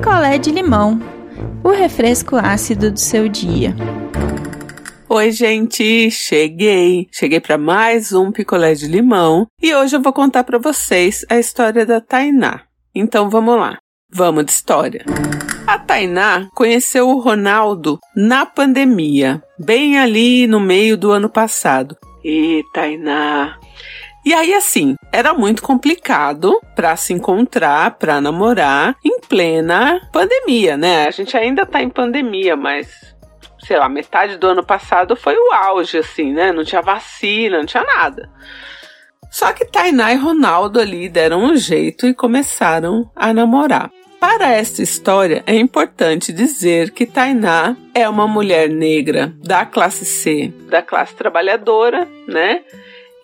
picolé de limão, o refresco ácido do seu dia. Oi, gente, cheguei. Cheguei para mais um picolé de limão e hoje eu vou contar para vocês a história da Tainá. Então vamos lá. Vamos de história. A Tainá conheceu o Ronaldo na pandemia, bem ali no meio do ano passado. E Tainá, e aí, assim, era muito complicado para se encontrar, para namorar em plena pandemia, né? A gente ainda tá em pandemia, mas sei lá, metade do ano passado foi o auge, assim, né? Não tinha vacina, não tinha nada. Só que Tainá e Ronaldo ali deram um jeito e começaram a namorar. Para esta história, é importante dizer que Tainá é uma mulher negra da classe C, da classe trabalhadora, né?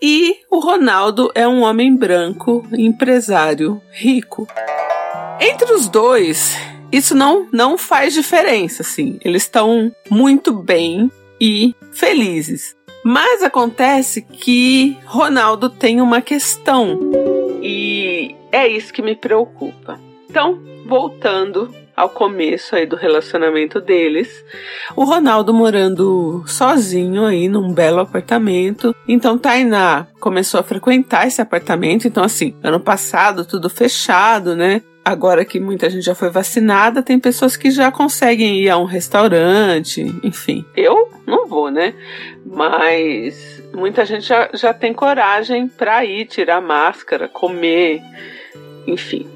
E o Ronaldo é um homem branco, empresário, rico. Entre os dois, isso não, não faz diferença, assim. Eles estão muito bem e felizes. Mas acontece que Ronaldo tem uma questão e é isso que me preocupa. Então, voltando ao começo aí do relacionamento deles. O Ronaldo morando sozinho aí num belo apartamento. Então Tainá começou a frequentar esse apartamento. Então assim, ano passado tudo fechado, né? Agora que muita gente já foi vacinada, tem pessoas que já conseguem ir a um restaurante, enfim. Eu não vou, né? Mas muita gente já, já tem coragem para ir tirar máscara, comer, enfim.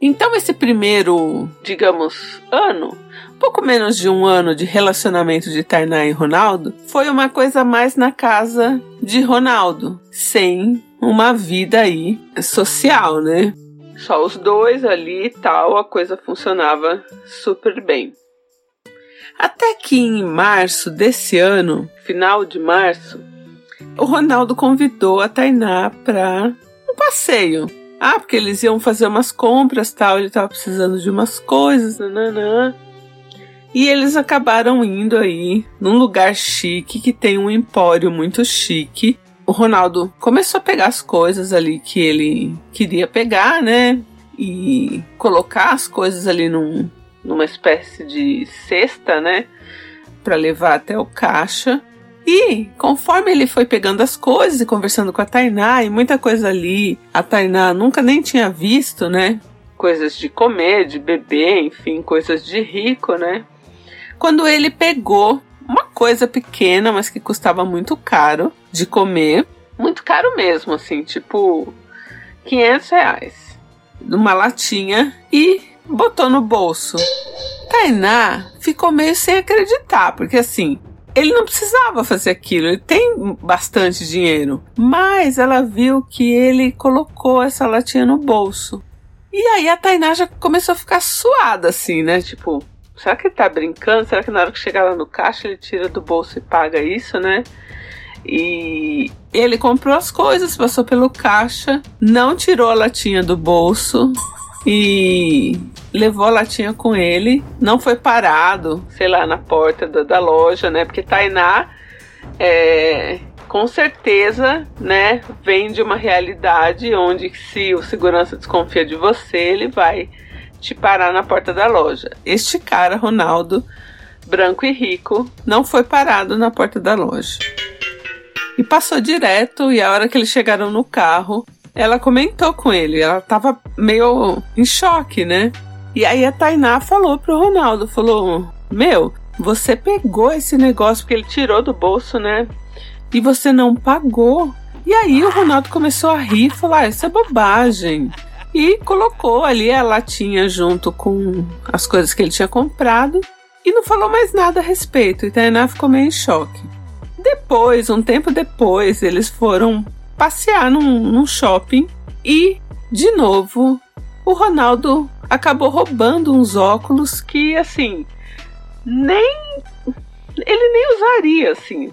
Então, esse primeiro, digamos, ano, pouco menos de um ano de relacionamento de Tainá e Ronaldo, foi uma coisa mais na casa de Ronaldo, sem uma vida aí social, né? Só os dois ali e tal, a coisa funcionava super bem. Até que em março desse ano, final de março, o Ronaldo convidou a Tainá para um passeio ah, porque eles iam fazer umas compras tal, ele tava precisando de umas coisas, nananã. E eles acabaram indo aí num lugar chique que tem um empório muito chique. O Ronaldo começou a pegar as coisas ali que ele queria pegar, né? E colocar as coisas ali num, numa espécie de cesta, né? Para levar até o caixa. E conforme ele foi pegando as coisas e conversando com a Tainá e muita coisa ali, a Tainá nunca nem tinha visto, né? Coisas de comer, de beber, enfim, coisas de rico, né? Quando ele pegou uma coisa pequena, mas que custava muito caro de comer, muito caro mesmo, assim, tipo 500 reais, numa latinha e botou no bolso. Tainá ficou meio sem acreditar, porque assim, ele não precisava fazer aquilo, ele tem bastante dinheiro. Mas ela viu que ele colocou essa latinha no bolso. E aí a Tainá já começou a ficar suada, assim, né? Tipo, será que ele tá brincando? Será que na hora que chegar lá no caixa ele tira do bolso e paga isso, né? E ele comprou as coisas, passou pelo caixa, não tirou a latinha do bolso e levou a latinha com ele, não foi parado, sei lá, na porta da, da loja, né? Porque Tainá é, com certeza, né, vem de uma realidade onde se o segurança desconfia de você, ele vai te parar na porta da loja. Este cara, Ronaldo, branco e rico, não foi parado na porta da loja. E passou direto, e a hora que eles chegaram no carro, ela comentou com ele, ela tava meio em choque, né? E aí a Tainá falou pro Ronaldo, falou: "Meu, você pegou esse negócio porque ele tirou do bolso, né? E você não pagou". E aí o Ronaldo começou a rir, falou: ah, "Isso é bobagem". E colocou ali a latinha junto com as coisas que ele tinha comprado e não falou mais nada a respeito. E Tainá ficou meio em choque. Depois, um tempo depois, eles foram passear num, num shopping e, de novo, o Ronaldo acabou roubando uns óculos que, assim, nem. Ele nem usaria, assim.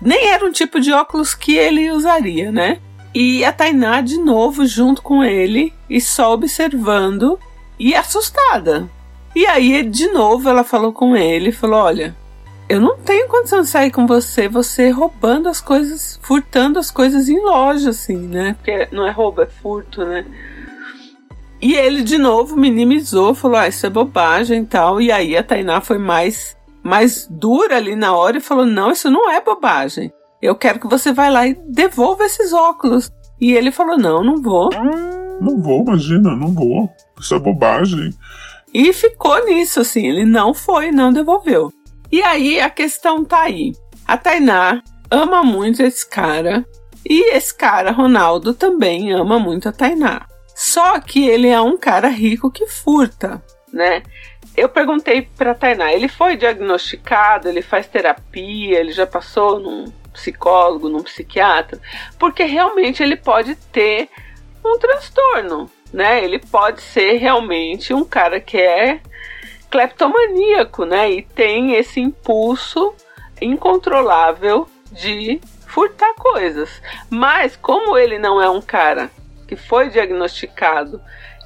Nem era um tipo de óculos que ele usaria, né? E a Tainá de novo junto com ele e só observando e assustada. E aí, de novo, ela falou com ele, falou: Olha, eu não tenho condição de sair com você, você roubando as coisas, furtando as coisas em loja, assim, né? Porque não é roubo, é furto, né? E ele de novo minimizou, falou: ah, isso é bobagem e tal. E aí a Tainá foi mais, mais dura ali na hora e falou: não, isso não é bobagem. Eu quero que você vá lá e devolva esses óculos. E ele falou: não, não vou. Não vou, imagina, não vou. Isso é bobagem. E ficou nisso, assim, ele não foi, não devolveu. E aí a questão tá aí. A Tainá ama muito esse cara. E esse cara, Ronaldo, também ama muito a Tainá. Só que ele é um cara rico que furta, né? Eu perguntei para Tainá, ele foi diagnosticado, ele faz terapia, ele já passou num psicólogo, num psiquiatra, porque realmente ele pode ter um transtorno, né? Ele pode ser realmente um cara que é cleptomaníaco, né? E tem esse impulso incontrolável de furtar coisas. Mas como ele não é um cara que foi diagnosticado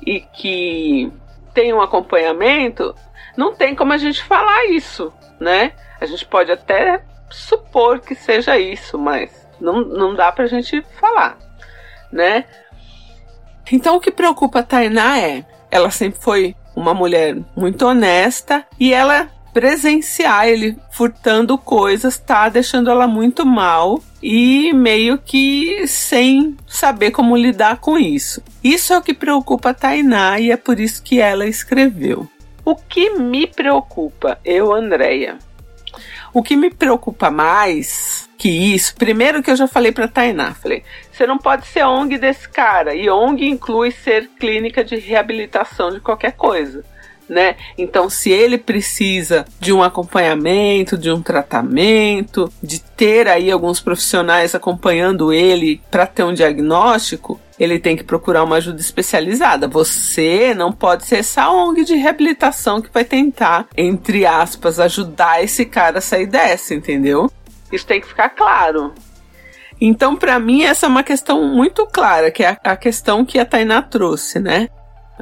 e que tem um acompanhamento, não tem como a gente falar isso, né? A gente pode até supor que seja isso, mas não, não dá pra gente falar, né? Então o que preocupa a Tainá é, ela sempre foi uma mulher muito honesta e ela presenciar ele furtando coisas tá deixando ela muito mal e meio que sem saber como lidar com isso. Isso é o que preocupa a Tainá e é por isso que ela escreveu. O que me preocupa, eu, Andréia? O que me preocupa mais que isso, primeiro que eu já falei para Tainá, falei, você não pode ser ONG desse cara, e ONG inclui ser clínica de reabilitação de qualquer coisa né? Então, se ele precisa de um acompanhamento, de um tratamento, de ter aí alguns profissionais acompanhando ele para ter um diagnóstico, ele tem que procurar uma ajuda especializada. Você não pode ser essa ONG de reabilitação que vai tentar, entre aspas, ajudar esse cara a sair dessa, entendeu? Isso tem que ficar claro. Então, para mim, essa é uma questão muito clara, que é a questão que a Tainá trouxe, né?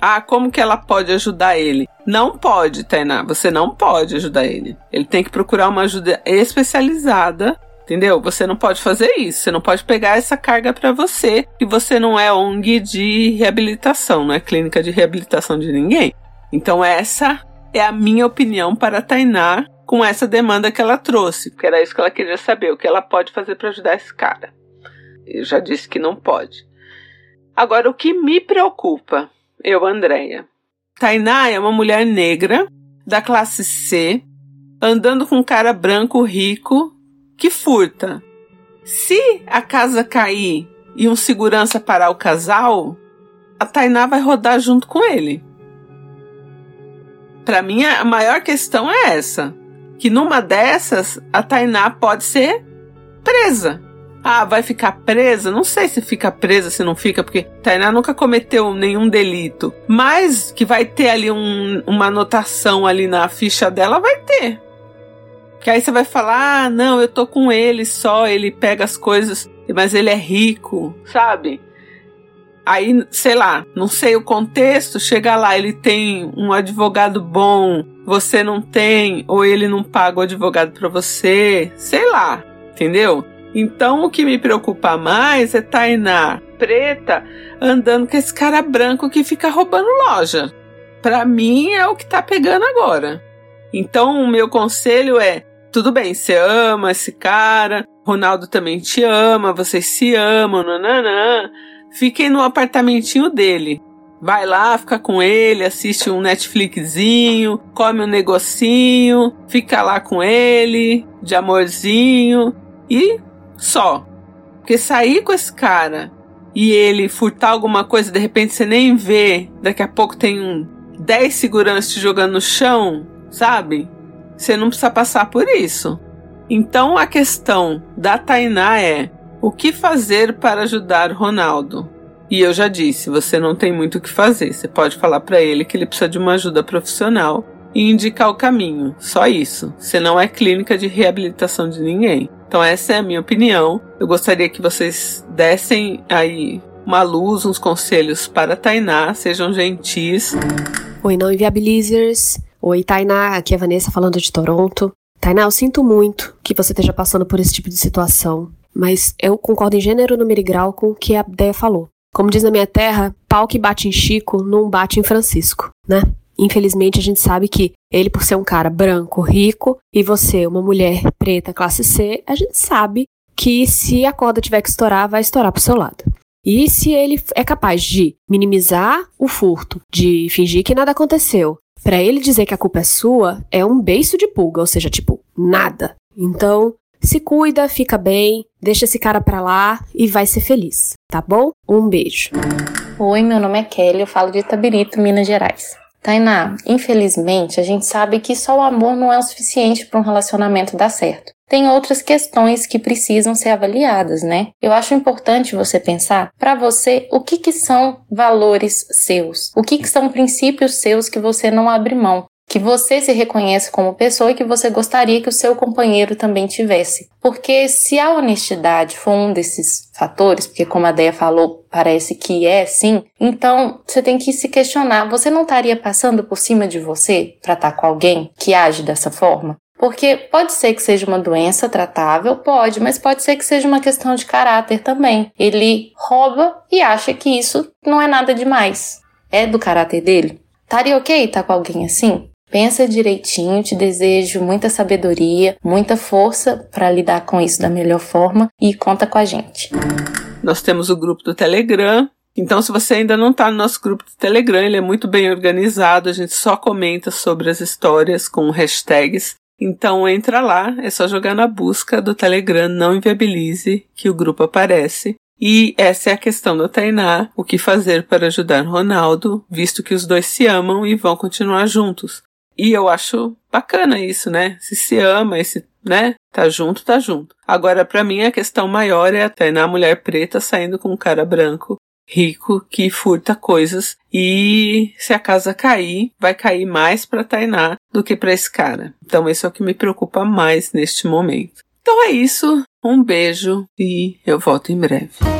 Ah, como que ela pode ajudar ele? Não pode, Tainá. Você não pode ajudar ele. Ele tem que procurar uma ajuda especializada Entendeu? Você não pode fazer isso. Você não pode pegar essa carga para você. E você não é ONG de reabilitação, não é clínica de reabilitação de ninguém. Então, essa é a minha opinião para a Tainá com essa demanda que ela trouxe. Porque era isso que ela queria saber: o que ela pode fazer para ajudar esse cara. Eu já disse que não pode. Agora, o que me preocupa eu, Andréia. Tainá é uma mulher negra, da classe C, andando com um cara branco rico que furta. Se a casa cair e um segurança parar o casal, a Tainá vai rodar junto com ele. Para mim, a maior questão é essa: que numa dessas, a Tainá pode ser presa. Ah, vai ficar presa? Não sei se fica presa, se não fica, porque Tainá nunca cometeu nenhum delito. Mas que vai ter ali um, uma anotação ali na ficha dela, vai ter. Que aí você vai falar: ah, não, eu tô com ele só, ele pega as coisas, mas ele é rico, sabe? Aí, sei lá, não sei o contexto, chega lá, ele tem um advogado bom, você não tem, ou ele não paga o advogado para você, sei lá, entendeu? Então o que me preocupa mais é Tainá preta andando com esse cara branco que fica roubando loja. Para mim é o que tá pegando agora. Então o meu conselho é: tudo bem, você ama esse cara, Ronaldo também te ama, vocês se amam, nananã. Fiquem no apartamentinho dele. Vai lá, fica com ele, assiste um Netflixzinho, come um negocinho, fica lá com ele, de amorzinho e só. Porque sair com esse cara e ele furtar alguma coisa, de repente você nem vê, daqui a pouco tem um 10 seguranças te jogando no chão, sabe? Você não precisa passar por isso. Então a questão da Tainá é: o que fazer para ajudar Ronaldo? E eu já disse, você não tem muito o que fazer. Você pode falar para ele que ele precisa de uma ajuda profissional e indicar o caminho. Só isso. Você não é clínica de reabilitação de ninguém. Então essa é a minha opinião. Eu gostaria que vocês dessem aí uma luz, uns conselhos para Tainá, sejam gentis. Oi, não inviabilizers. Oi, Tainá, aqui é a Vanessa falando de Toronto. Tainá, eu sinto muito que você esteja passando por esse tipo de situação, mas eu concordo em gênero, número e grau com o que a Deia falou. Como diz na minha terra, pau que bate em Chico não bate em Francisco, né? Infelizmente, a gente sabe que ele, por ser um cara branco, rico, e você, uma mulher preta, classe C, a gente sabe que se a corda tiver que estourar, vai estourar pro seu lado. E se ele é capaz de minimizar o furto, de fingir que nada aconteceu, para ele dizer que a culpa é sua, é um beiço de pulga, ou seja, tipo, nada. Então, se cuida, fica bem, deixa esse cara pra lá e vai ser feliz, tá bom? Um beijo. Oi, meu nome é Kelly, eu falo de Itabirito, Minas Gerais. Tainá, infelizmente, a gente sabe que só o amor não é o suficiente para um relacionamento dar certo. Tem outras questões que precisam ser avaliadas, né? Eu acho importante você pensar, para você, o que, que são valores seus? O que, que são princípios seus que você não abre mão? Que você se reconhece como pessoa e que você gostaria que o seu companheiro também tivesse. Porque se a honestidade for um desses fatores, porque como a Deia falou, parece que é sim, então você tem que se questionar, você não estaria passando por cima de você para estar com alguém que age dessa forma? Porque pode ser que seja uma doença tratável, pode, mas pode ser que seja uma questão de caráter também. Ele rouba e acha que isso não é nada demais. É do caráter dele? Estaria ok estar com alguém assim? Pensa direitinho, te desejo muita sabedoria, muita força para lidar com isso da melhor forma e conta com a gente. Nós temos o grupo do Telegram. Então, se você ainda não está no nosso grupo do Telegram, ele é muito bem organizado. A gente só comenta sobre as histórias com hashtags. Então, entra lá, é só jogar na busca do Telegram Não Inviabilize, que o grupo aparece. E essa é a questão da Tainá, o que fazer para ajudar Ronaldo, visto que os dois se amam e vão continuar juntos. E eu acho bacana isso, né? Se se ama, esse, né? Tá junto, tá junto. Agora, para mim, a questão maior é até na mulher preta saindo com um cara branco, rico, que furta coisas. E se a casa cair, vai cair mais pra Tainá do que pra esse cara. Então, isso é o que me preocupa mais neste momento. Então é isso. Um beijo e eu volto em breve.